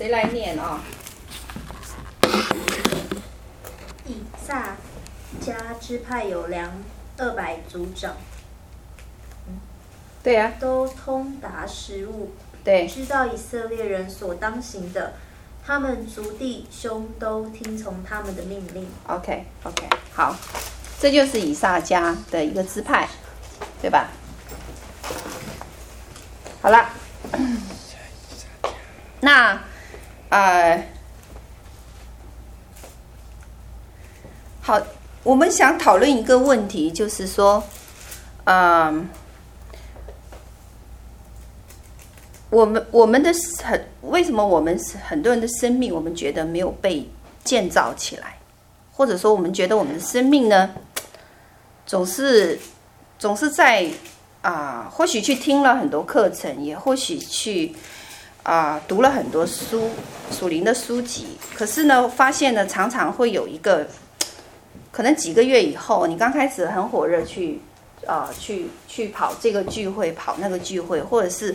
谁来念啊？以萨迦支派有两二百族长，对呀、啊，都通达时务，对，知道以色列人所当行的，他们族弟兄都听从他们的命令。OK OK，好，这就是以萨迦的一个支派，对吧？好了，那呃。好，我们想讨论一个问题，就是说，嗯，我们我们的很为什么我们很多人的生命，我们觉得没有被建造起来，或者说我们觉得我们的生命呢，总是总是在啊，或许去听了很多课程，也或许去啊读了很多书属灵的书籍，可是呢，发现呢，常常会有一个。可能几个月以后，你刚开始很火热去，啊、呃，去去跑这个聚会，跑那个聚会，或者是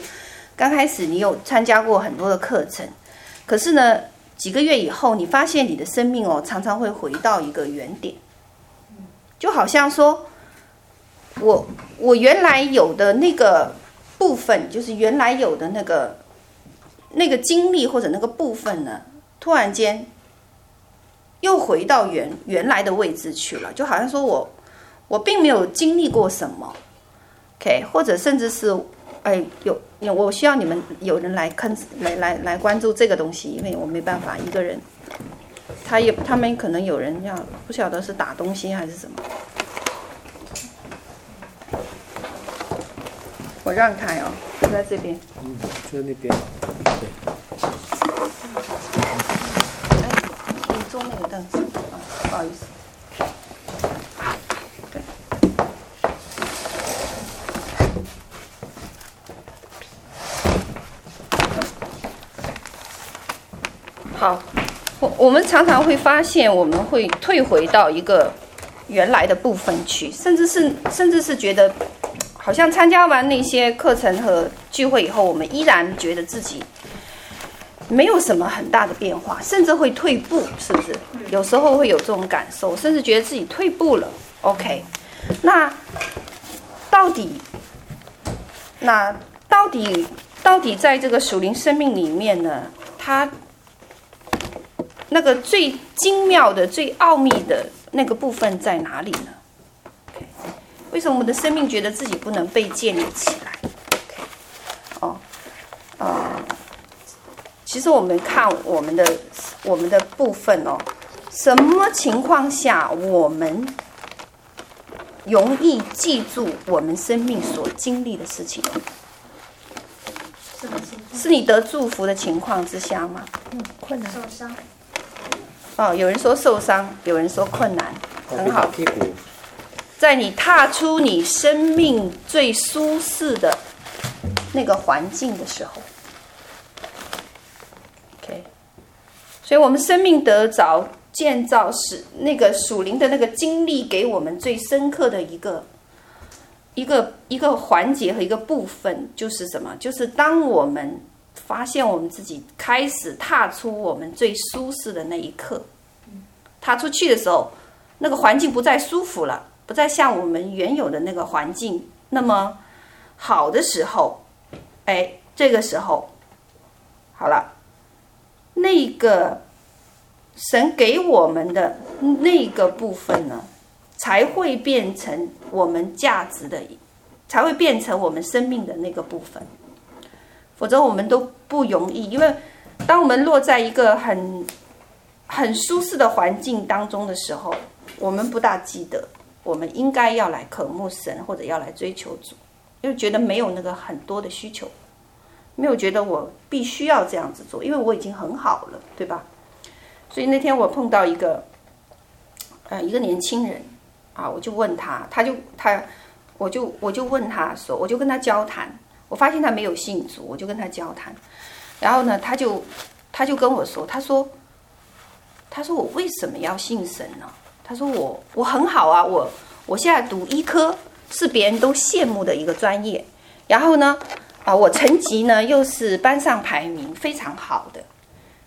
刚开始你有参加过很多的课程，可是呢，几个月以后，你发现你的生命哦，常常会回到一个原点，就好像说，我我原来有的那个部分，就是原来有的那个那个经历或者那个部分呢，突然间。又回到原原来的位置去了，就好像说我我并没有经历过什么，OK，或者甚至是哎有有我需要你们有人来坑来来来关注这个东西，因为我没办法一个人，他也他们可能有人要不晓得是打东西还是什么，我让开哦，就在这边，嗯，就在那边，对。坐那个凳子啊，不好意思。对。好，我我们常常会发现，我们会退回到一个原来的部分去，甚至是甚至是觉得，好像参加完那些课程和聚会以后，我们依然觉得自己。没有什么很大的变化，甚至会退步，是不是？有时候会有这种感受，甚至觉得自己退步了。OK，那到底，那到底，到底在这个属灵生命里面呢？它那个最精妙的、最奥秘的那个部分在哪里呢为什么我们的生命觉得自己不能被建立起来？OK，哦，啊、呃。其实我们看我们的我们的部分哦，什么情况下我们容易记住我们生命所经历的事情？是你得祝福的情况之下吗？嗯，困难受伤。哦，有人说受伤，有人说困难，很好。在你踏出你生命最舒适的那个环境的时候，OK，。所以，我们生命得着建造是那个属灵的那个经历，给我们最深刻的一个一个一个环节和一个部分，就是什么？就是当我们发现我们自己开始踏出我们最舒适的那一刻，踏出去的时候，那个环境不再舒服了，不再像我们原有的那个环境那么好的时候，哎，这个时候好了。那个神给我们的那个部分呢，才会变成我们价值的，才会变成我们生命的那个部分。否则我们都不容易，因为当我们落在一个很很舒适的环境当中的时候，我们不大记得我们应该要来渴慕神或者要来追求主，因为觉得没有那个很多的需求。没有觉得我必须要这样子做，因为我已经很好了，对吧？所以那天我碰到一个，呃，一个年轻人，啊，我就问他，他就他，我就我就问他说，我就跟他交谈，我发现他没有信主，我就跟他交谈，然后呢，他就他就跟我说，他说，他说我为什么要信神呢？他说我我很好啊，我我现在读医科是别人都羡慕的一个专业，然后呢。啊，我成绩呢又是班上排名非常好的，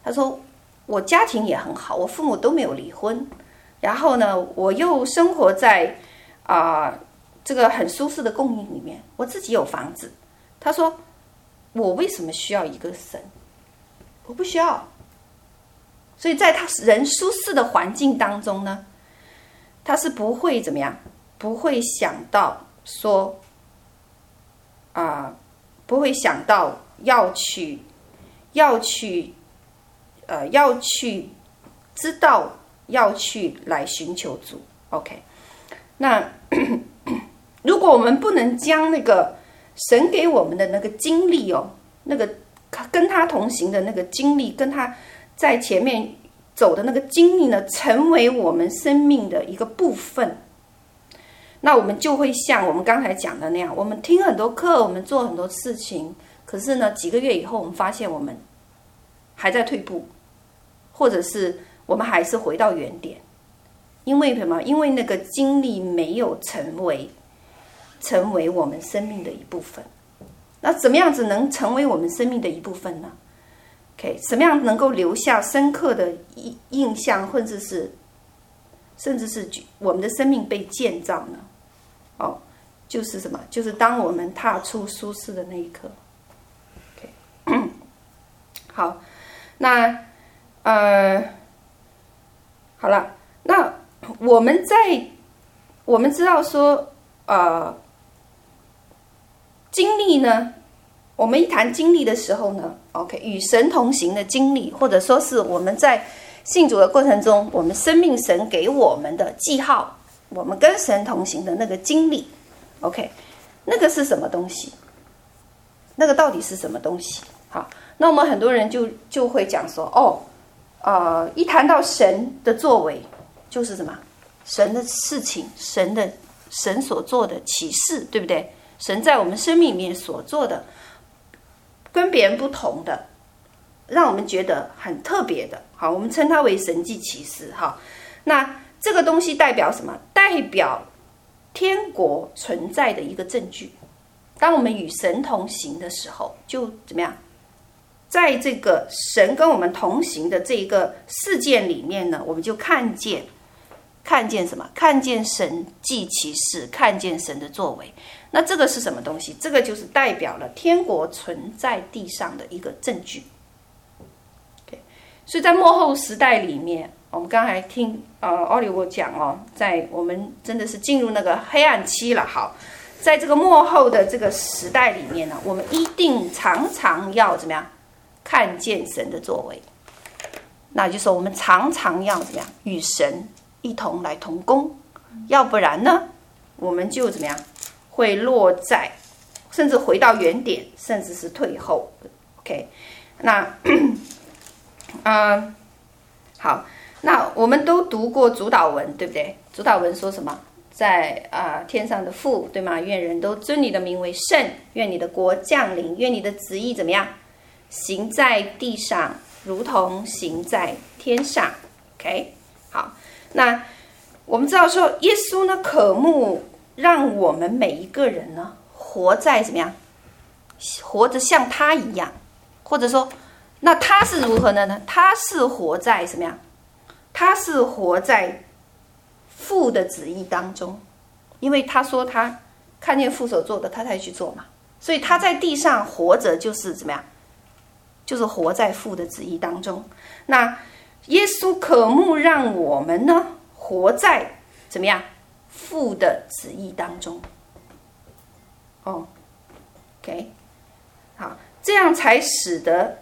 他说我家庭也很好，我父母都没有离婚，然后呢，我又生活在啊、这个很舒适的供应里面，我自己有房子。他说我为什么需要一个神？我不需要。所以在他人舒适的环境当中呢，他是不会怎么样，不会想到说啊、不会想到要去。要去，呃，要去知道，要去来寻求主。OK，那如果我们不能将那个神给我们的那个经历哦，那个跟他同行的那个经历，跟他在前面走的那个经历呢，成为我们生命的一个部分，那我们就会像我们刚才讲的那样，我们听很多课，我们做很多事情。可是呢，几个月以后，我们发现我们还在退步，或者是我们还是回到原点，因为什么？因为那个经历没有成为成为我们生命的一部分。那怎么样子能成为我们生命的一部分呢？OK，什么样能够留下深刻的印印象，或者是甚至是我们的生命被建造呢？哦，就是什么？就是当我们踏出舒适的那一刻。好，那呃，好了，那我们在我们知道说，呃，经历呢，我们一谈经历的时候呢，OK，与神同行的经历，或者说是我们在信主的过程中，我们生命神给我们的记号，我们跟神同行的那个经历，OK，那个是什么东西？那个到底是什么东西？好。那我们很多人就就会讲说，哦，呃，一谈到神的作为，就是什么？神的事情，神的神所做的启示，对不对？神在我们生命里面所做的，跟别人不同的，让我们觉得很特别的，好，我们称它为神迹奇事，哈。那这个东西代表什么？代表天国存在的一个证据。当我们与神同行的时候，就怎么样？在这个神跟我们同行的这一个事件里面呢，我们就看见，看见什么？看见神迹奇事，看见神的作为。那这个是什么东西？这个就是代表了天国存在地上的一个证据。所以在末后时代里面，我们刚才听呃奥利我讲哦，在我们真的是进入那个黑暗期了。好，在这个末后的这个时代里面呢，我们一定常常要怎么样？看见神的作为，那就是我们常常要怎么样与神一同来同工，要不然呢，我们就怎么样会落在，甚至回到原点，甚至是退后。OK，那嗯、好，那我们都读过主祷文，对不对？主祷文说什么？在啊、呃，天上的父，对吗？愿人都尊你的名为圣，愿你的国降临，愿你的旨意怎么样？行在地上，如同行在天上。OK，好，那我们知道说，耶稣呢，渴慕让我们每一个人呢，活在怎么样？活着像他一样，或者说，那他是如何的呢？他是活在什么样？他是活在父的旨意当中，因为他说他看见父所做的，他才去做嘛。所以他在地上活着就是怎么样？就是活在父的旨意当中。那耶稣渴慕让我们呢，活在怎么样父的旨意当中。哦，OK，好，这样才使得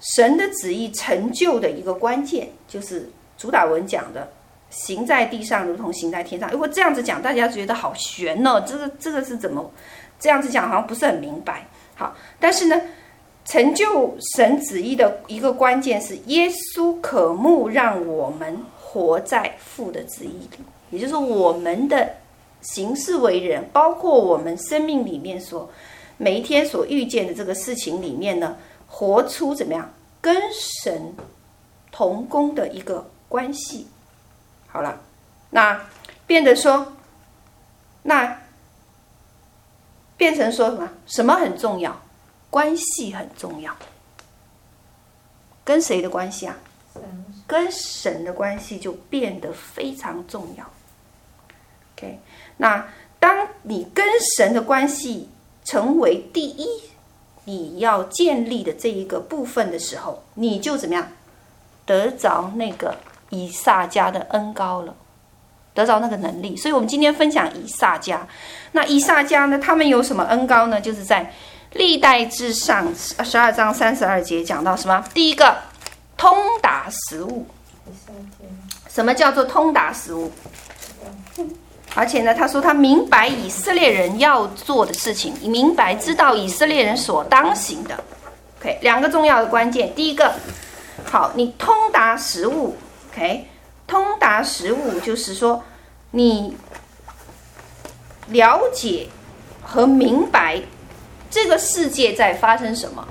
神的旨意成就的一个关键，就是主打文讲的“行在地上，如同行在天上”。如果这样子讲，大家觉得好悬哦，这个这个是怎么这样子讲？好像不是很明白。好，但是呢。成就神旨意的一个关键是，耶稣渴慕让我们活在父的旨意里，也就是我们的行事为人，包括我们生命里面所每一天所遇见的这个事情里面呢，活出怎么样跟神同工的一个关系。好了，那变得说，那变成说什么？什么很重要？关系很重要，跟谁的关系啊？跟神的关系就变得非常重要。OK，那当你跟神的关系成为第一，你要建立的这一个部分的时候，你就怎么样得着那个以撒家的恩膏了，得着那个能力。所以，我们今天分享以撒家。那以撒家呢？他们有什么恩膏呢？就是在历代志上十二章三十二节讲到什么？第一个，通达实务。什么叫做通达实务？而且呢，他说他明白以色列人要做的事情，明白知道以色列人所当行的。OK，两个重要的关键。第一个，好，你通达实务。OK，通达实务就是说你。了解和明白这个世界在发生什么。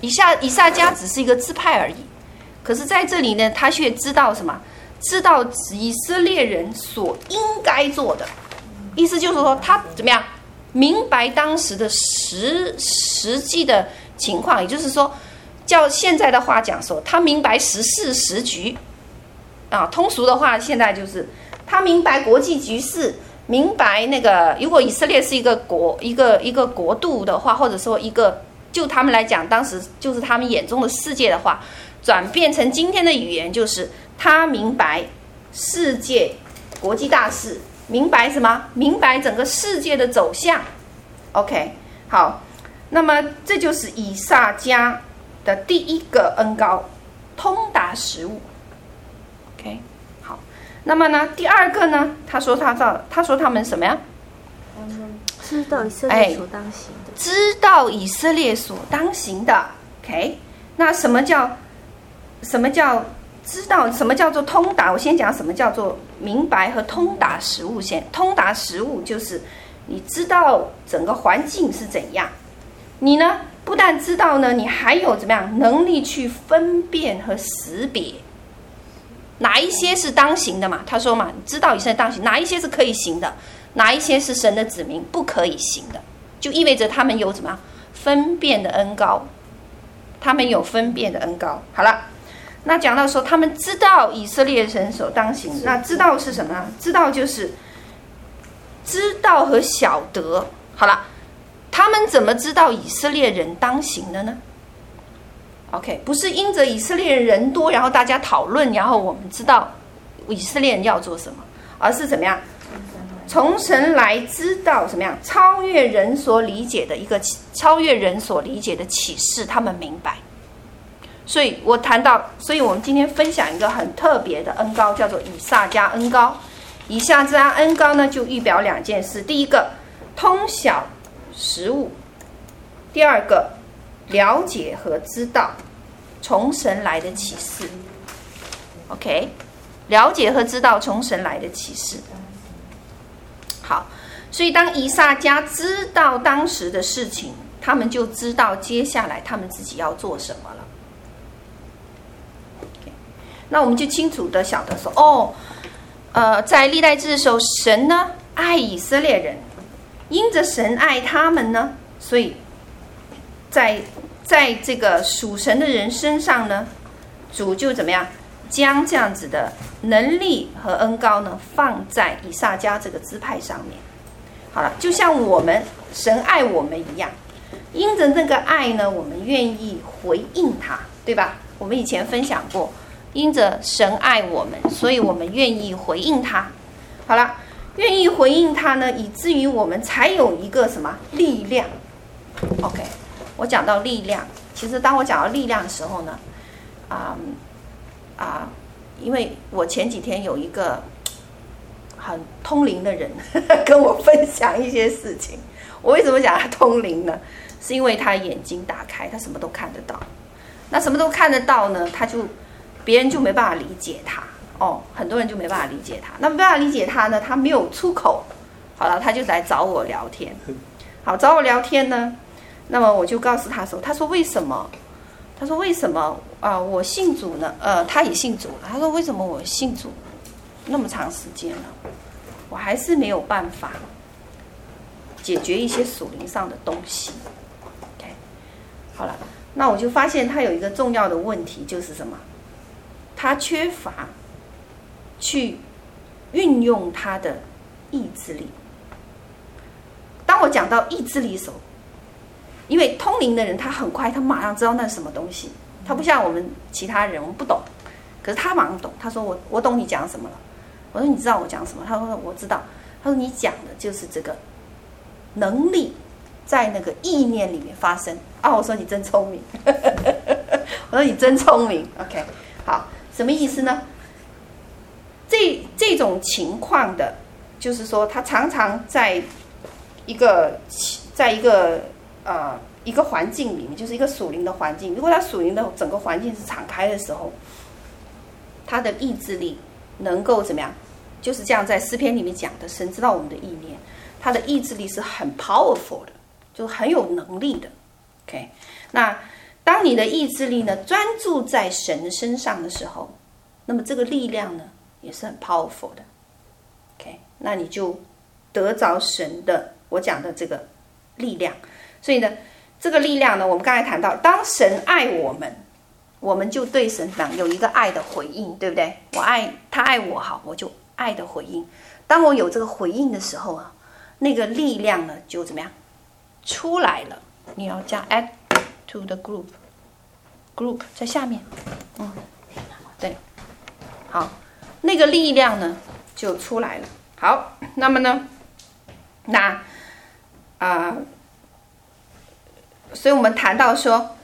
以下以萨迦只是一个支派而已，可是在这里呢，他却知道什么？知道以色列人所应该做的。意思就是说，他怎么样？明白当时的实实际的情况，也就是说，叫现在的话讲说，他明白时事时局。啊，通俗的话，现在就是。他明白国际局势，明白那个，如果以色列是一个国，一个一个国度的话，或者说一个就他们来讲，当时就是他们眼中的世界的话，转变成今天的语言，就是他明白世界国际大事，明白什么？明白整个世界的走向。OK，好，那么这就是以萨迦的第一个恩膏，通达食物。OK。那么呢，第二个呢？他说他到，他说他们什么呀？知道以色列所当行的。知道以色列所当行的。OK，那什么叫什么叫知道？什么叫做通达？我先讲什么叫做明白和通达实物先。通达实物就是你知道整个环境是怎样，你呢不但知道呢，你还有怎么样能力去分辨和识别。哪一些是当行的嘛？他说嘛，知道以色列当行，哪一些是可以行的，哪一些是神的子民不可以行的，就意味着他们有怎么样分辨的恩高，他们有分辨的恩高。好了，那讲到说他们知道以色列人所当行，那知道是什么呢？知道就是知道和晓得。好了，他们怎么知道以色列人当行的呢？OK，不是因着以色列人多，然后大家讨论，然后我们知道以色列人要做什么，而是怎么样？从神来知道什么样？超越人所理解的一个超越人所理解的启示，他们明白。所以我谈到，所以我们今天分享一个很特别的恩膏，叫做以撒加恩膏。以萨迦恩膏呢，就预表两件事：第一个，通晓实务；第二个。了解和知道从神来的启示，OK，了解和知道从神来的启示。好，所以当以萨迦知道当时的事情，他们就知道接下来他们自己要做什么了。那我们就清楚的晓得说，哦，呃，在历代志的时候，神呢爱以色列人，因着神爱他们呢，所以在。在这个属神的人身上呢，主就怎么样，将这样子的能力和恩膏呢，放在以撒家这个支派上面。好了，就像我们神爱我们一样，因着那个爱呢，我们愿意回应他，对吧？我们以前分享过，因着神爱我们，所以我们愿意回应他。好了，愿意回应他呢，以至于我们才有一个什么力量？OK。我讲到力量，其实当我讲到力量的时候呢，啊、啊，因为我前几天有一个很通灵的人 跟我分享一些事情。我为什么讲他通灵呢？是因为他眼睛打开，他什么都看得到。那什么都看得到呢？他就别人就没办法理解他哦，很多人就没办法理解他。那没办法理解他呢？他没有出口。好了，他就来找我聊天。好，找我聊天呢。那么我就告诉他说：“他说为什么？他说为什么啊、我信主呢？呃，他也信主。他说为什么我信主那么长时间了，我还是没有办法解决一些属灵上的东西？OK，好了，那我就发现他有一个重要的问题，就是什么？他缺乏去运用他的意志力。当我讲到意志力的时候，因为通灵的人他很快，他马上知道那是什么东西。他不像我们其他人，我们不懂，可是他马上懂。他说我：“我懂你讲什么了。”我说：“你知道我讲什么？”他说：“我知道。”他说：“你讲的就是这个能力在那个意念里面发生。”啊，我说：“你真聪明。”我说：“你真聪明。”OK，好，什么意思呢？这这种情况的，就是说他常常在。一个在一个呃一个环境里面，就是一个属灵的环境。如果他属灵的整个环境是敞开的时候，他的意志力能够怎么样？就是这样，在诗篇里面讲的，神知道我们的意念，他的意志力是很 powerful 的，就很有能力的。OK，那当你的意志力呢专注在神身上的时候，那么这个力量呢也是很 powerful 的。OK，那你就得着神的。我讲的这个力量，所以呢，这个力量呢，我们刚才谈到，当神爱我们，我们就对神党有一个爱的回应，对不对？我爱他爱我好，我就爱的回应。当我有这个回应的时候啊，那个力量呢就怎么样出来了？你要加 add to the group，group 在下面，嗯，对，好，那个力量呢就出来了。好，那么呢，那。啊，所以我们谈到说，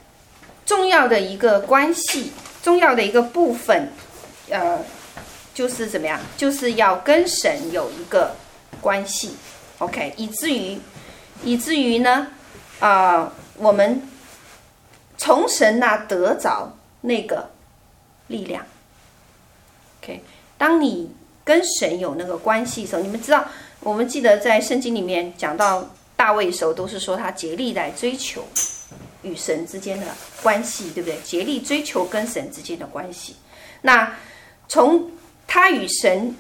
重要的一个关系，重要的一个部分，呃，就是怎么样？就是要跟神有一个关系，OK，以至于，以至于呢，啊、我们从神那得着那个力量，OK，当你跟神有那个关系的时候，你们知道，我们记得在圣经里面讲到。大卫的时候都是说他竭力来追求与神之间的关系，对不对？竭力追求跟神之间的关系。那从他与神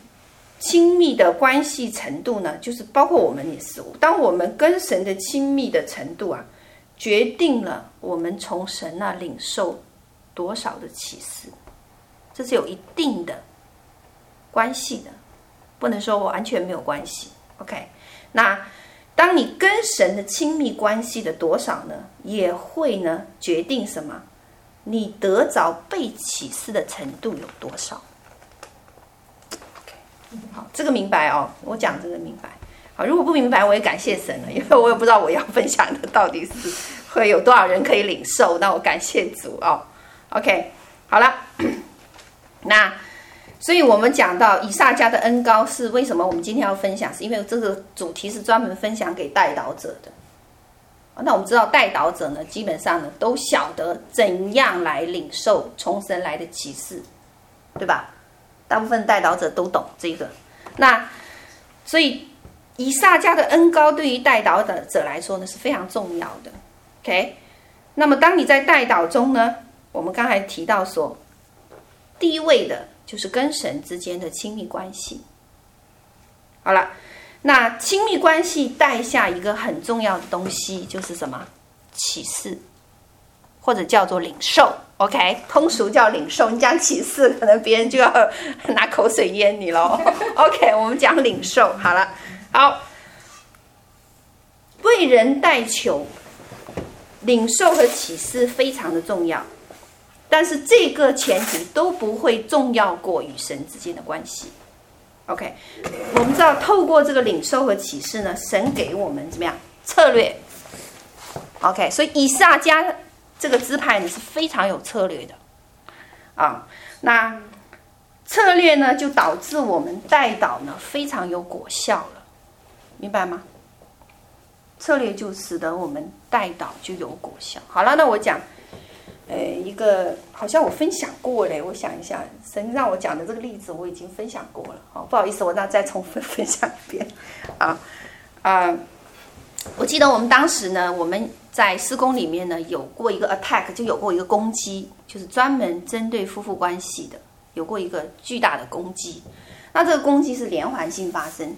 亲密的关系程度呢，就是包括我们也是。当我们跟神的亲密的程度啊，决定了我们从神那领受多少的启示，这是有一定的关系的，不能说完全没有关系。OK，那。当你跟神的亲密关系的多少呢，也会呢决定什么？你得着被启示的程度有多少好，这个明白哦。我讲这个明白。好，如果不明白，我也感谢神了，因为我也不知道我要分享的到底是会有多少人可以领受。那我感谢主哦。OK，好了，那。所以我们讲到以撒家的恩膏是为什么？我们今天要分享，是因为这个主题是专门分享给代导者的。那我们知道代导者呢，基本上呢都晓得怎样来领受从神来的启示，对吧？大部分代导者都懂这个。那所以以撒家的恩膏对于代祷者来说呢是非常重要的。OK，那么当你在代导中呢，我们刚才提到说第一位的。就是跟神之间的亲密关系。好了，那亲密关系带下一个很重要的东西，就是什么？启示，或者叫做领受。OK，通俗叫领受。你讲启示，可能别人就要 拿口水淹你喽。OK，我们讲领受。好了，好，为人代求，领受和启示非常的重要。但是这个前提都不会重要过与神之间的关系。OK，我们知道透过这个领受和启示呢，神给我们怎么样策略？OK，所以以撒迦这个支派呢是非常有策略的啊。那策略呢就导致我们代祷呢非常有果效了，明白吗？策略就使得我们代祷就有果效。好了，那我讲。呃，一个好像我分享过嘞，我想一下，神让我讲的这个例子我已经分享过了，哦，不好意思，我那再重复分享一遍，啊啊，我记得我们当时呢，我们在施工里面呢有过一个 attack，就有过一个攻击，就是专门针对夫妇关系的，有过一个巨大的攻击，那这个攻击是连环性发生，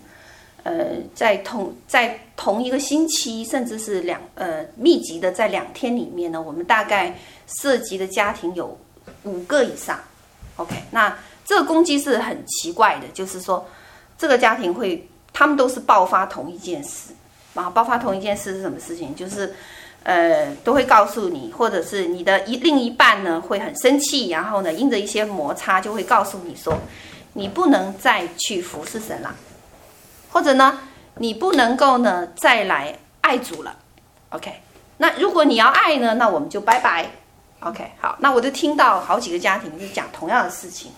呃，在同在同一个星期，甚至是两呃密集的在两天里面呢，我们大概涉及的家庭有五个以上。OK，那这个攻击是很奇怪的，就是说这个家庭会，他们都是爆发同一件事，啊，爆发同一件事是什么事情？就是呃都会告诉你，或者是你的一另一半呢会很生气，然后呢因着一些摩擦就会告诉你说，你不能再去服侍神了。或者呢，你不能够呢再来爱主了，OK？那如果你要爱呢，那我们就拜拜，OK？好，那我就听到好几个家庭就讲同样的事情，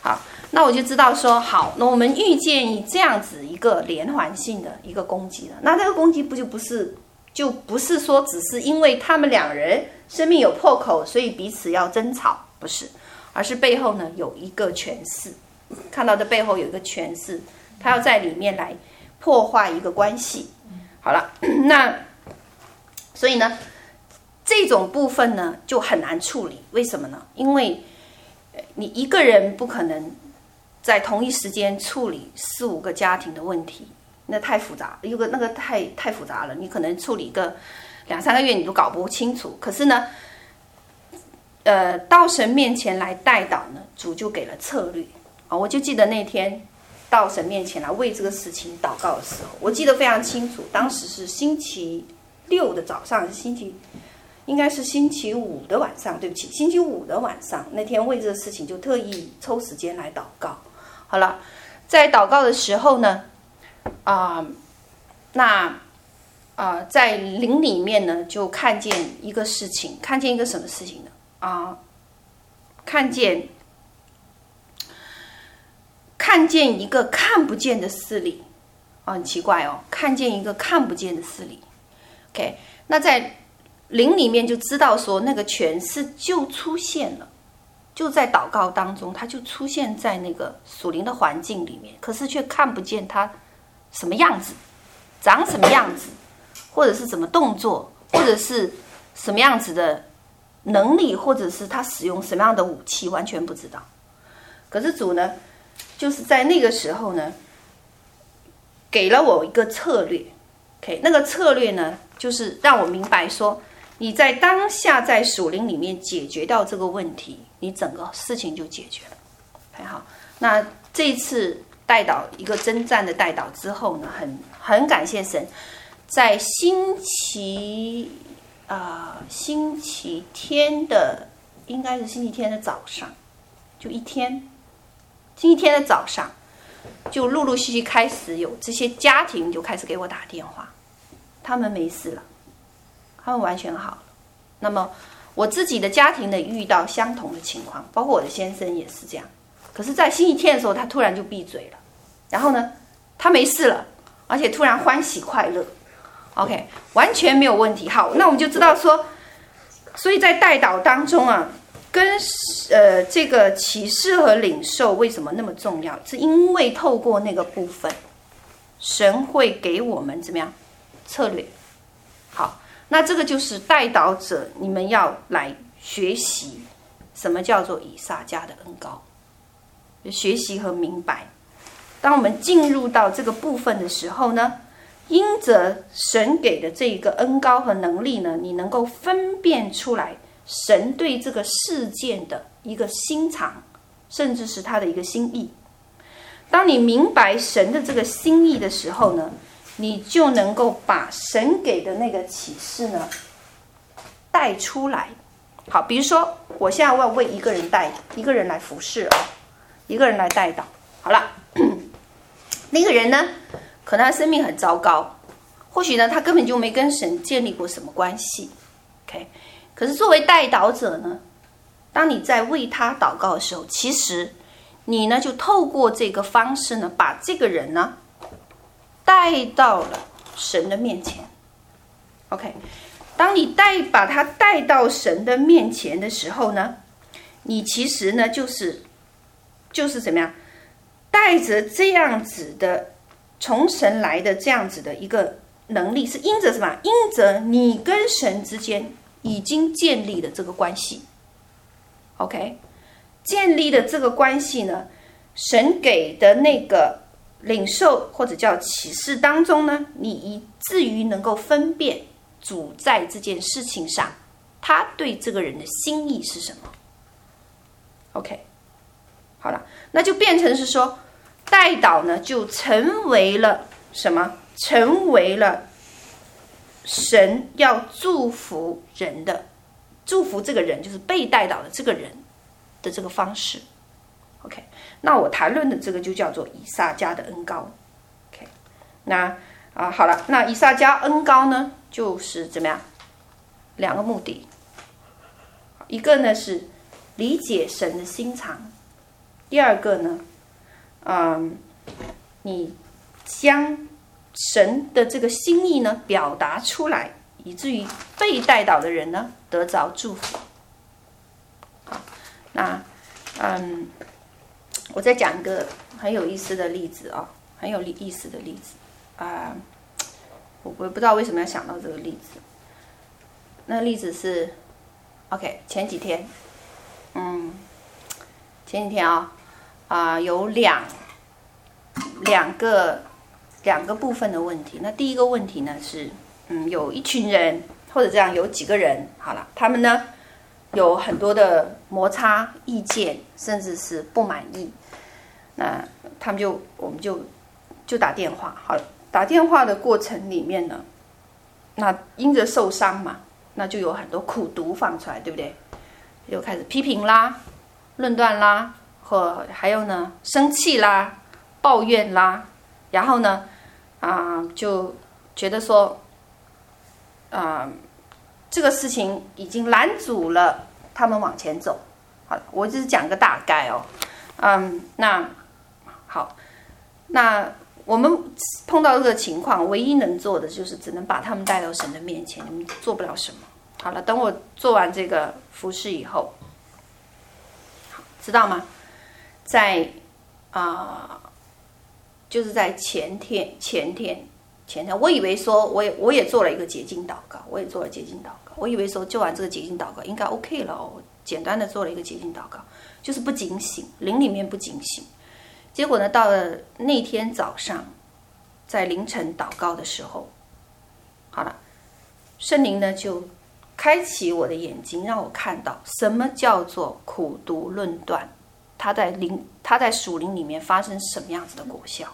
好，那我就知道说，好，那我们预见这样子一个连环性的一个攻击了，那这个攻击不就不是就不是说只是因为他们两人生命有破口，所以彼此要争吵，不是，而是背后呢有一个权势，看到这背后有一个权势。他要在里面来破坏一个关系，好了，那 所以呢，这种部分呢就很难处理。为什么呢？因为你一个人不可能在同一时间处理四五个家庭的问题，那太复杂，一个那个太太复杂了。你可能处理个两三个月你都搞不清楚。可是呢，呃，到神面前来代祷呢，主就给了策略啊。我就记得那天。到神面前来为这个事情祷告的时候，我记得非常清楚。当时是星期六的早上，星期应该是星期五的晚上，对不起，星期五的晚上那天为这个事情就特意抽时间来祷告。好了，在祷告的时候呢，啊、那啊、在灵里面呢就看见一个事情，看见一个什么事情呢？啊、看见。看见一个看不见的势力，哦，很奇怪哦，看见一个看不见的势力。OK，那在灵里面就知道说那个权势就出现了，就在祷告当中，它就出现在那个属灵的环境里面，可是却看不见它什么样子，长什么样子，或者是什么动作，或者是什么样子的能力，或者是他使用什么样的武器，完全不知道。可是主呢？就是在那个时候呢，给了我一个策略，OK，那个策略呢，就是让我明白说，你在当下在属灵里面解决掉这个问题，你整个事情就解决了。很好，那这次代祷一个征战的代祷之后呢，很很感谢神，在星期啊、星期天的应该是星期天的早上，就一天。今天的早上，就陆陆续续开始有这些家庭就开始给我打电话，他们没事了，他们完全好了。那么我自己的家庭呢，遇到相同的情况，包括我的先生也是这样。可是，在星期天的时候，他突然就闭嘴了，然后呢，他没事了，而且突然欢喜快乐。OK，完全没有问题。好，那我们就知道说，所以在代祷当中啊。跟呃这个启示和领受为什么那么重要？是因为透过那个部分，神会给我们怎么样策略？好，那这个就是带导者，你们要来学习什么叫做以撒家的恩膏，学习和明白。当我们进入到这个部分的时候呢，因着神给的这一个恩膏和能力呢，你能够分辨出来。神对这个事件的一个心肠，甚至是他的一个心意。当你明白神的这个心意的时候呢，你就能够把神给的那个启示呢带出来。好，比如说，我现在要为一个人带一个人来服侍啊，一个人来带导。好了，那个人呢，可能他生命很糟糕，或许呢，他根本就没跟神建立过什么关系。OK。可是作为代祷者呢，当你在为他祷告的时候，其实你呢就透过这个方式呢，把这个人呢带到了神的面前。OK，当你带把他带到神的面前的时候呢，你其实呢就是就是怎么样，带着这样子的从神来的这样子的一个能力，是因着什么？因着你跟神之间。已经建立的这个关系，OK，建立的这个关系呢，神给的那个领受或者叫启示当中呢，你以至于能够分辨主在这件事情上，他对这个人的心意是什么？OK，好了，那就变成是说，代祷呢就成为了什么？成为了神要祝福人的，祝福这个人就是被带到的这个人的这个方式。OK，那我谈论的这个就叫做以萨迦的恩膏。OK，那啊好了，那以萨迦恩膏呢，就是怎么样？两个目的，一个呢是理解神的心肠，第二个呢，嗯，你将神的这个心意呢表达出来，以至于被带导的人呢得着祝福。好，那嗯。我再讲一个很有意思的例子啊、很有意思的例子啊，我我不知道为什么要想到这个例子。那例子是，OK，前几天，嗯，前几天啊、啊、有两两个两个部分的问题。那第一个问题呢是，嗯，有一群人或者这样有几个人，好了，他们呢有很多的摩擦、意见，甚至是不满意。那他们就，我们就就打电话，好了，打电话的过程里面呢，那因着受伤嘛，那就有很多苦毒放出来，对不对？又开始批评啦、论断啦，或还有呢，生气啦、抱怨啦，然后呢，啊、就觉得说，啊、这个事情已经拦阻了他们往前走。好，我只是讲个大概哦，嗯，那。好，那我们碰到这个情况，唯一能做的就是只能把他们带到神的面前，你们做不了什么。好了，等我做完这个服饰以后，知道吗？在啊、就是在前天、前天、前天，我以为说，我也我也做了一个洁净祷告，我也做了洁净祷告，我以为说做完这个洁净祷告应该 OK 了哦，简单的做了一个洁净祷告，就是不警醒，灵里面不警醒。结果呢，到了那天早上，在凌晨祷告的时候，好了，圣灵呢就开启我的眼睛，让我看到什么叫做苦读论断，它在灵，它在属灵里面发生什么样子的果效。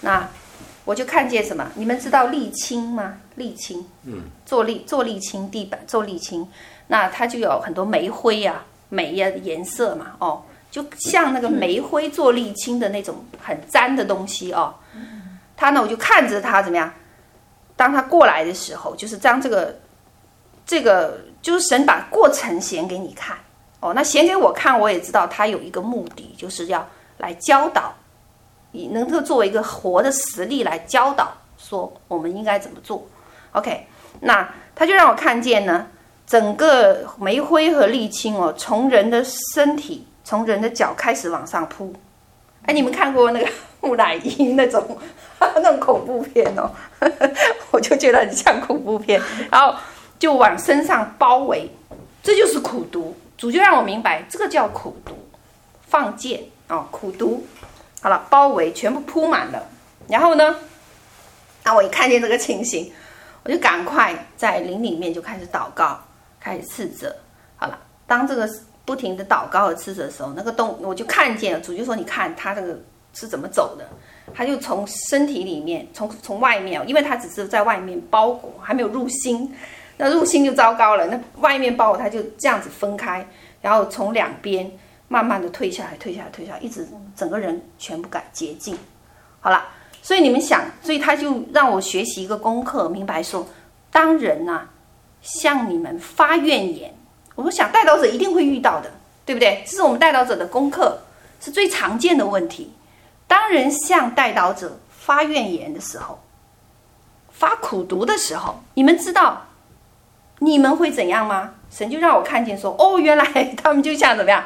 那我就看见什么？你们知道沥青吗？沥青，嗯，做沥做沥青地板做沥青，那它就有很多煤灰呀、啊、煤呀的颜色嘛，哦。就像那个煤灰做沥青的那种很粘的东西哦，他呢，我就看着他怎么样。当他过来的时候，就是将这个这个，就是神把过程显给你看哦。那显给我看，我也知道他有一个目的，就是要来教导，你能够作为一个活的实例来教导，说我们应该怎么做。OK，那他就让我看见呢，整个煤灰和沥青哦，从人的身体。从人的脚开始往上扑，哎，你们看过那个木乃伊那种 那种恐怖片哦？我就觉得很像恐怖片，然后就往身上包围，这就是苦毒。主就让我明白，这个叫苦毒，放箭哦，苦毒。好了，包围全部铺满了，然后呢，那我一看见这个情形，我就赶快在灵里面就开始祷告，开始斥责。好了，当这个。不停的祷告和斥责的时候，那个洞我就看见了。主就说：“你看他这个是怎么走的？他就从身体里面，从从外面，因为他只是在外面包裹，还没有入心。那入心就糟糕了。那外面包裹他就这样子分开，然后从两边慢慢的退下来，退下来，退下来，一直整个人全部改洁净。好了，所以你们想，所以他就让我学习一个功课，明白说，当人呐、啊、向你们发怨言。”我们想，带导者一定会遇到的，对不对？这是我们带导者的功课，是最常见的问题。当人向带导者发怨言的时候，发苦毒的时候，你们知道你们会怎样吗？神就让我看见说，哦，原来他们就像怎么样？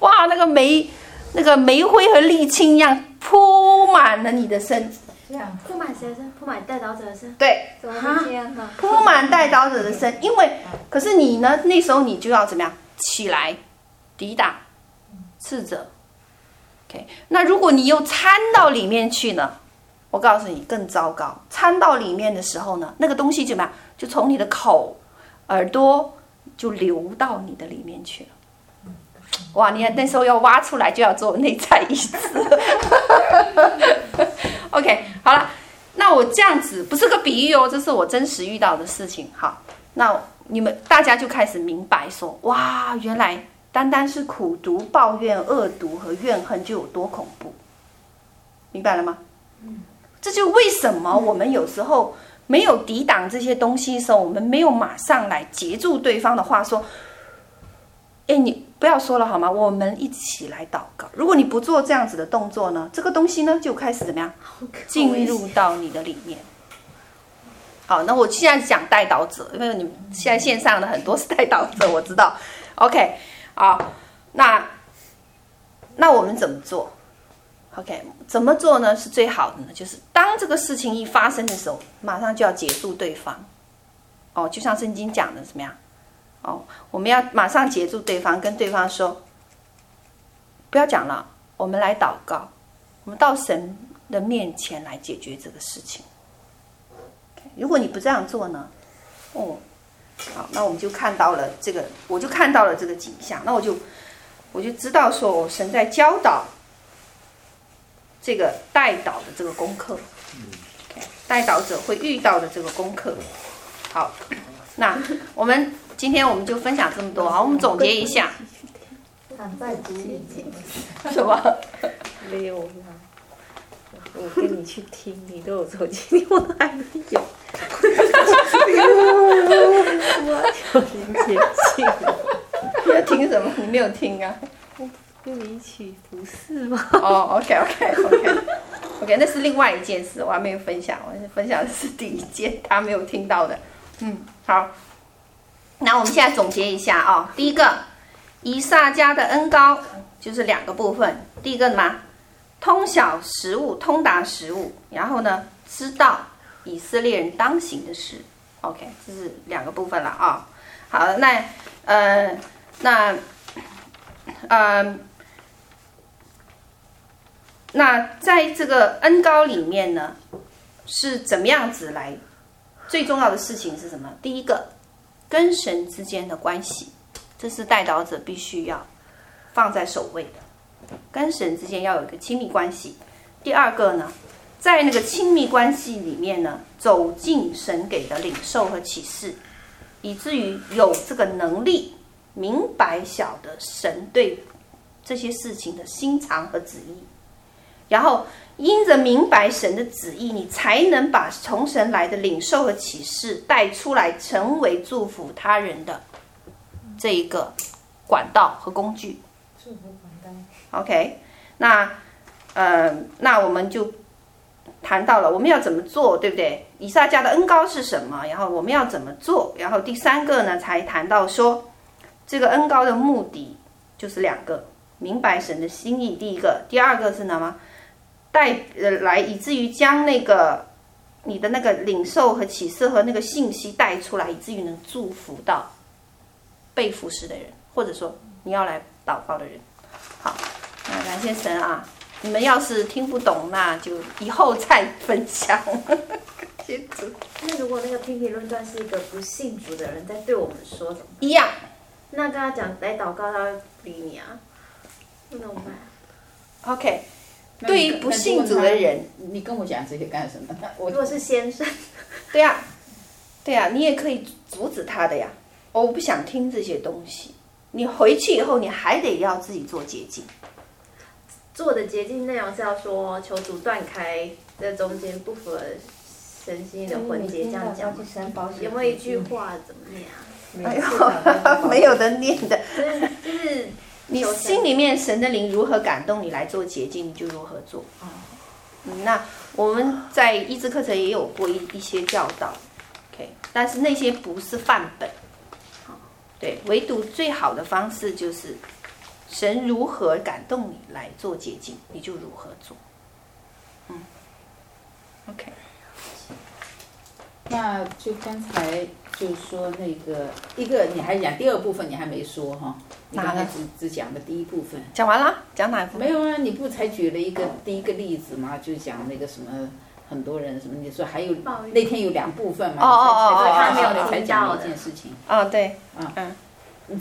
哇，那个煤，那个煤灰和沥青一样铺满了你的身子。铺满谁的身？铺满带刀者的身。对，怎么会这样呢？铺满带刀者的身，因为可是你呢？那时候你就要怎么样？起来，抵挡，斥责，OK，那如果你又掺到里面去呢？我告诉你更糟糕，掺到里面的时候呢，那个东西怎么样？就从你的口、耳朵就流到你的里面去了。哇，你看那时候要挖出来就要做内在医治。OK，好了，那我这样子不是个比喻哦，这是我真实遇到的事情。好，那你们大家就开始明白说，哇，原来单单是苦读、抱怨、恶毒和怨恨就有多恐怖，明白了吗？这就为什么我们有时候没有抵挡这些东西的时候，我们没有马上来截住对方的话说，哎，你不要说了好吗？我们一起来祷告。如果你不做这样子的动作呢，这个东西呢就开始怎么样进入到你的里面。好，那我现在讲代祷者，因为你们现在线上的很多是代祷者，我知道。OK，好，那那我们怎么做？OK，怎么做呢？是最好的呢？就是当这个事情一发生的时候，马上就要结束对方。哦，就像圣经讲的怎么样？哦，我们要马上结束对方，跟对方说，不要讲了，我们来祷告，我们到神的面前来解决这个事情。如果你不这样做呢？哦，好，那我们就看到了这个，我就看到了这个景象，那我就我就知道说，我神在教导。这个代导的这个功课，代导者会遇到的这个功课。好，那我们今天我们就分享这么多。啊，我们总结一下。在读里什么？没有啦。我跟你去听，你都有手机，我还 没有。我要听什么？你没有听啊？跟你一起不是吗？哦、，OK，OK，OK，OK，那是另外一件事，我还没有分享。我分享的是第一件，他没有听到的。嗯，好。那我们现在总结一下啊、第一个，以萨家的恩膏就是两个部分。第一个什么？通晓食物，通达食物。然后呢，知道以色列人当行的事。OK，这是两个部分了啊、好，那呃，那呃。那在这个恩膏里面呢，是怎么样子来？最重要的事情是什么？第一个，跟神之间的关系，这是代祷者必须要放在首位的。跟神之间要有一个亲密关系。第二个呢，在那个亲密关系里面呢，走进神给的领受和启示，以至于有这个能力明白晓得神对这些事情的心肠和旨意。然后，因着明白神的旨意，你才能把从神来的领受和启示带出来，成为祝福他人的这一个管道和工具。祝福管道。OK，那呃，那我们就谈到了我们要怎么做，对不对？以撒家的恩高是什么？然后我们要怎么做？然后第三个呢，才谈到说这个恩高的目的就是两个：明白神的心意。第一个，第二个是什么？带呃来，以至于将那个你的那个领受和启示和那个信息带出来，以至于能祝福到被服侍的人，或者说你要来祷告的人。好，那感谢神啊！你们要是听不懂，那就以后再分享。感谢主。那如果那个批评论断是一个不信主的人在对我们说什么？一样。那跟他讲来祷告，他会理你啊？那怎么办？OK。对于不信主的人，你跟我讲这些干什么？我如果是先生，对呀、啊，对呀、啊，你也可以阻止他的呀。我不想听这些东西。你回去以后，你还得要自己做洁净。做的洁净内容是要说求主断开这中间不符合神心意的婚结，这样讲。有没有一句话怎么念啊？没有，没有的念的。就是。你心里面神的灵如何感动你来做洁净，你就如何做。嗯，那我们在医治课程也有过一一些教导，OK，但是那些不是范本。对，唯独最好的方式就是神如何感动你来做洁净，你就如何做。嗯，OK。那就刚才就是说那个一个你还讲第二部分你还没说哈，你刚才只只讲了第一部分。讲完了，讲哪一部分？没有啊，你不才举了一个第一个例子嘛？就讲那个什么很多人什么，你说还有那天有两部分嘛？哦哦哦哦，他没有才讲一件事情。啊，对，嗯嗯。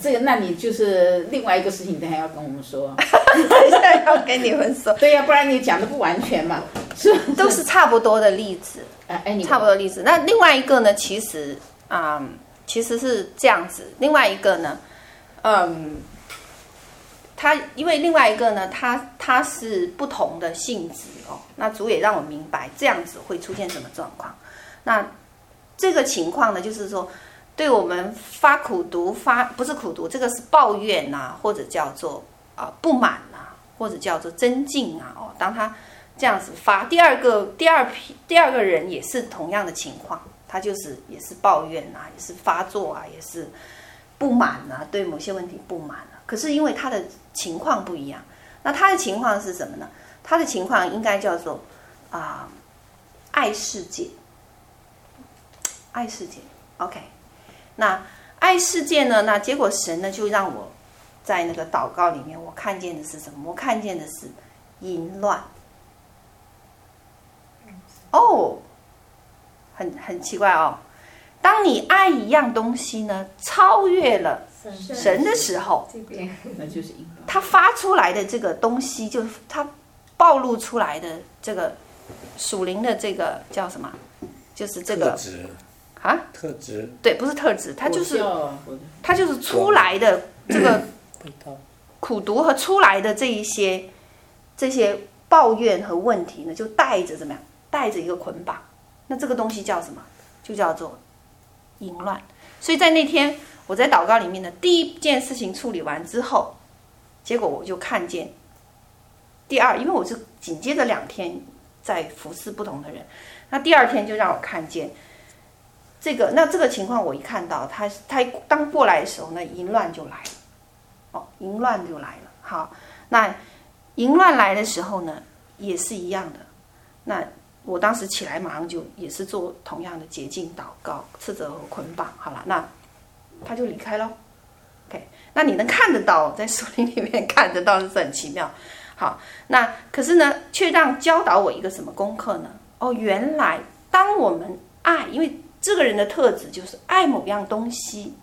这个，那你就是另外一个事情，等下要跟我们说。等一下要跟你们说。对呀、啊，不然你讲的不完全嘛，是，都是差不多的例子。哎哎，你差不多例子。那另外一个呢？其实啊、啊，其实是这样子。另外一个呢，嗯，他因为另外一个呢，他他是不同的性质哦。那主也让我明白这样子会出现什么状况。那这个情况呢，就是说。对我们发苦毒发不是苦毒，这个是抱怨呐、或者叫做啊、不满呐、或者叫做增进啊。哦，当他这样子发，第二个第二批第二个人也是同样的情况，他就是也是抱怨呐、啊，也是发作啊，也是不满啊，对某些问题不满啊。可是因为他的情况不一样，那他的情况是什么呢？他的情况应该叫做啊、呃、爱世界，爱世界，OK。那爱世界呢？那结果神呢就让我在那个祷告里面，我看见的是什么？我看见的是淫乱。哦，很很奇怪哦。当你爱一样东西呢，超越了神的时候，这边那就是。他发出来的这个东西，就他暴露出来的这个属灵的这个叫什么？就是这个。啊，特质对，不是特质，它就是它就是出来的这个 苦读和出来的这一些这些抱怨和问题呢，就带着怎么样？带着一个捆绑。那这个东西叫什么？就叫做淫乱。所以在那天我在祷告里面的第一件事情处理完之后，结果我就看见第二，因为我是紧接着两天在服侍不同的人，那第二天就让我看见。这个那这个情况，我一看到他他当过来的时候，那淫乱就来了，哦，淫乱就来了。好，那淫乱来的时候呢，也是一样的。那我当时起来，马上就也是做同样的洁净祷告、斥责和捆绑。好了，那他就离开了。OK，那你能看得到，在树林里面看得到，是很奇妙。好，那可是呢，却让教导我一个什么功课呢？哦，原来当我们爱，因为这个人的特质就是爱某样东西，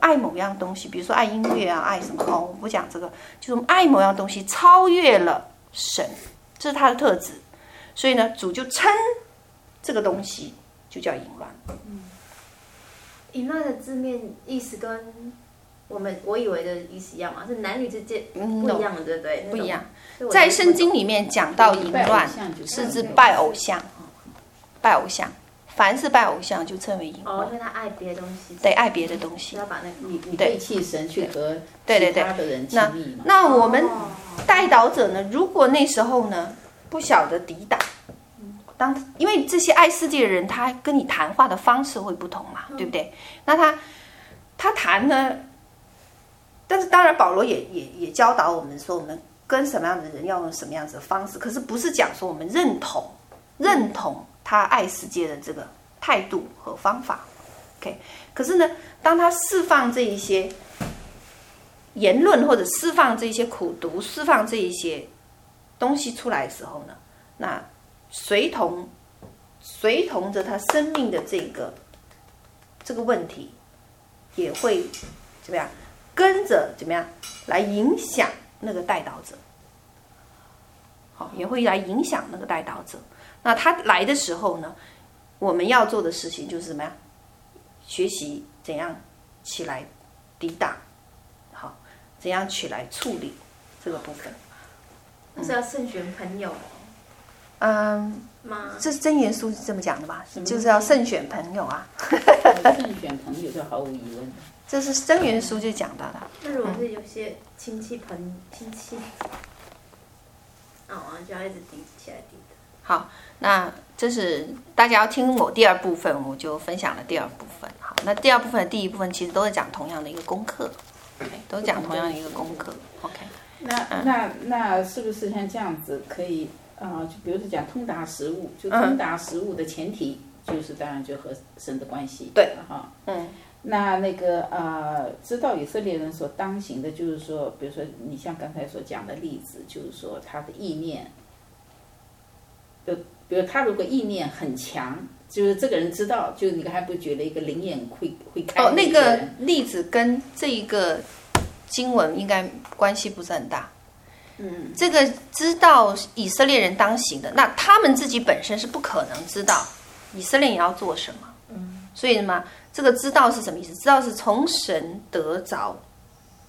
爱某样东西，比如说爱音乐啊，爱什么哦？我不讲这个，就是爱某样东西超越了神，这是他的特质。所以呢，主就称这个东西就叫淫乱。嗯，淫乱的字面意思跟我们我以为的意思一样吗？是男女之间不一样的，对不对？不一样。在圣经里面讲到淫乱，是指拜偶像，拜偶像。凡是拜偶像，就称为淫乱。哦，因为他爱别的东西。对，爱别的东西。要把那个你你背弃神去和其他的人亲密。那那我们代祷者呢？如果那时候呢不晓得抵挡，当因为这些爱世界的人，他跟你谈话的方式会不同嘛，对不对？那他他谈呢？但是当然，保罗也也也教导我们说，我们跟什么样的人要用什么样子的方式。可是不是讲说我们认同认同。他爱世界的这个态度和方法，OK。可是呢，当他释放这一些言论，或者释放这一些苦读，释放这一些东西出来的时候呢，那随同随同着他生命的这个这个问题，也会怎么样？跟着怎么样来影响那个带导者？好，也会来影响那个带导者。那他来的时候呢，我们要做的事情就是什么呀？学习怎样起来抵挡，好，怎样起来处理这个部分。那是要慎选朋友。嗯，吗？这是真言书是这么讲的吧？就是要慎选朋友啊。慎选朋友就毫无疑问。这是真言书就讲到的。那如果是有些亲戚朋亲戚，啊，就要一直抵起来抵的。好。那这是大家要听我第二部分，我就分享了第二部分。好，那第二部分的第一部分其实都是讲同样的一个功课都讲同样的一个功课。OK，那那那是不是像这样子可以啊、呃？就比如说讲通达实物，就通达实物的前提就是当然就和神的关系。对，哈，嗯，那那个啊，知道以色列人所当行的，就是说，比如说你像刚才所讲的例子，就是说他的意念，就比如他如果意念很强，就是这个人知道，就你还不觉得一个灵眼会会开？哦，那个例子跟这一个经文应该关系不是很大。嗯，这个知道以色列人当行的，那他们自己本身是不可能知道以色列人要做什么。嗯，所以什么？这个知道是什么意思？知道是从神得着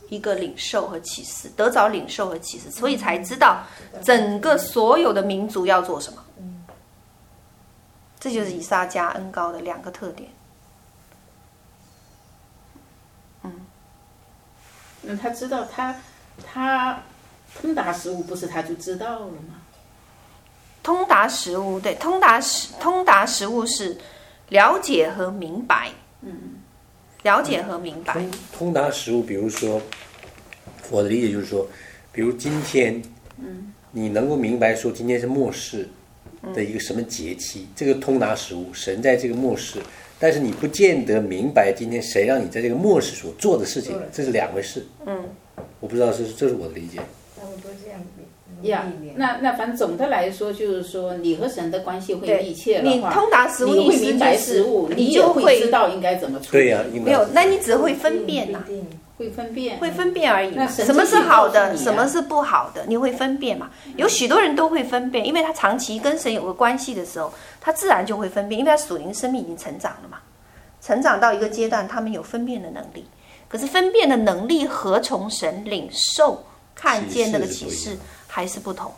一个领受和启示，得着领受和启示，所以才知道整个所有的民族要做什么。嗯，这就是以撒加恩高的两个特点。嗯，那他知道他他。通达实务不是他就知道了吗？通达实务对，通达实通达实务是了解和明白，嗯，了解和明白。通通达实务，比如说，我的理解就是说，比如今天，嗯，你能够明白说今天是末世的一个什么节气，嗯、这个通达实务，神在这个末世，但是你不见得明白今天谁让你在这个末世所做的事情，这是两回事。嗯，我不知道是这是我的理解。呀，yeah, 那那反正总的来说，就是说你和神的关系会密切的话，你通达食物，你会明白食物，你就会知道应该怎么处理。对呀、啊，没有，那你只会分辨呐、啊，会分辨，会分辨而已。什么是好的，什么是不好的，你会分辨嘛？有许多人都会分辨，因为他长期跟神有个关系的时候，他自然就会分辨，因为他属灵生命已经成长了嘛，成长到一个阶段，他们有分辨的能力。可是分辨的能力和从神领受看见那个启示还是不同。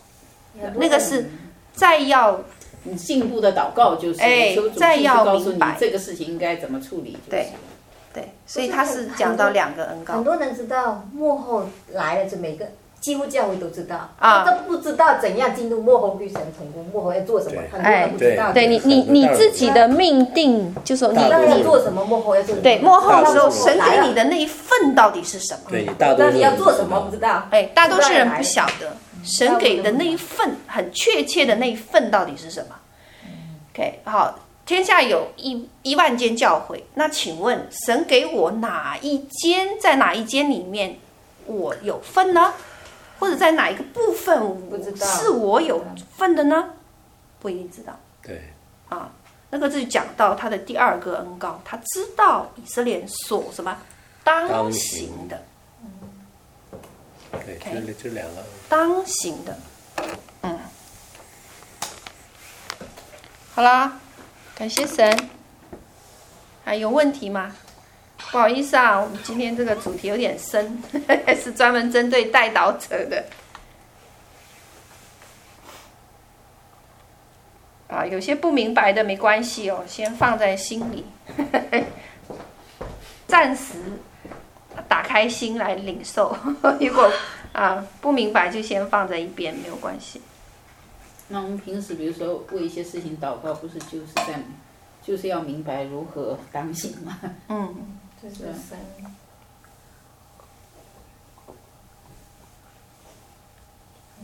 那个是再要你进一步的祷告，就是哎，再要明白这个事情应该怎么处理。对，对，所以他是讲到两个恩膏。很多人知道幕后来了，就每个几乎教会都知道啊，都不知道怎样进入幕后与神成功，幕后要做什么，很多人不知道。对你，你你自己的命定，就说你要做什么，幕后要做什么。对，幕后的时候，神给你的那一份到底是什么？对，那你要做什么不知道。哎，大多数人不晓得。神给的那一份很确切的那一份到底是什么？OK，好，天下有一一万间教会，那请问神给我哪一间，在哪一间里面我有份呢？或者在哪一个部分是我有份的呢？不一定知道。对，啊，那个就讲到他的第二个恩膏，他知道以色列所什么当行的。对，这这两个当行的，嗯，好啦，感谢神。还有问题吗？不好意思啊，我们今天这个主题有点深，是专门针对代导者的。啊，有些不明白的没关系哦，先放在心里，暂时。打开心来领受，如果啊不明白，就先放在一边，没有关系。那我们平时比如说为一些事情祷告，不是就是在，就是要明白如何当心吗？嗯，这是三。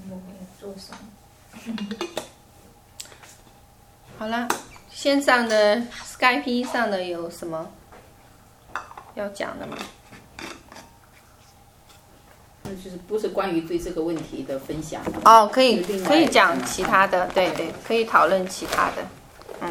我们要做什么？好了，线上的 Skype 上的有什么要讲的吗？就是不是关于对这个问题的分享哦，可以可以讲其他的，对对，可以讨论其他的。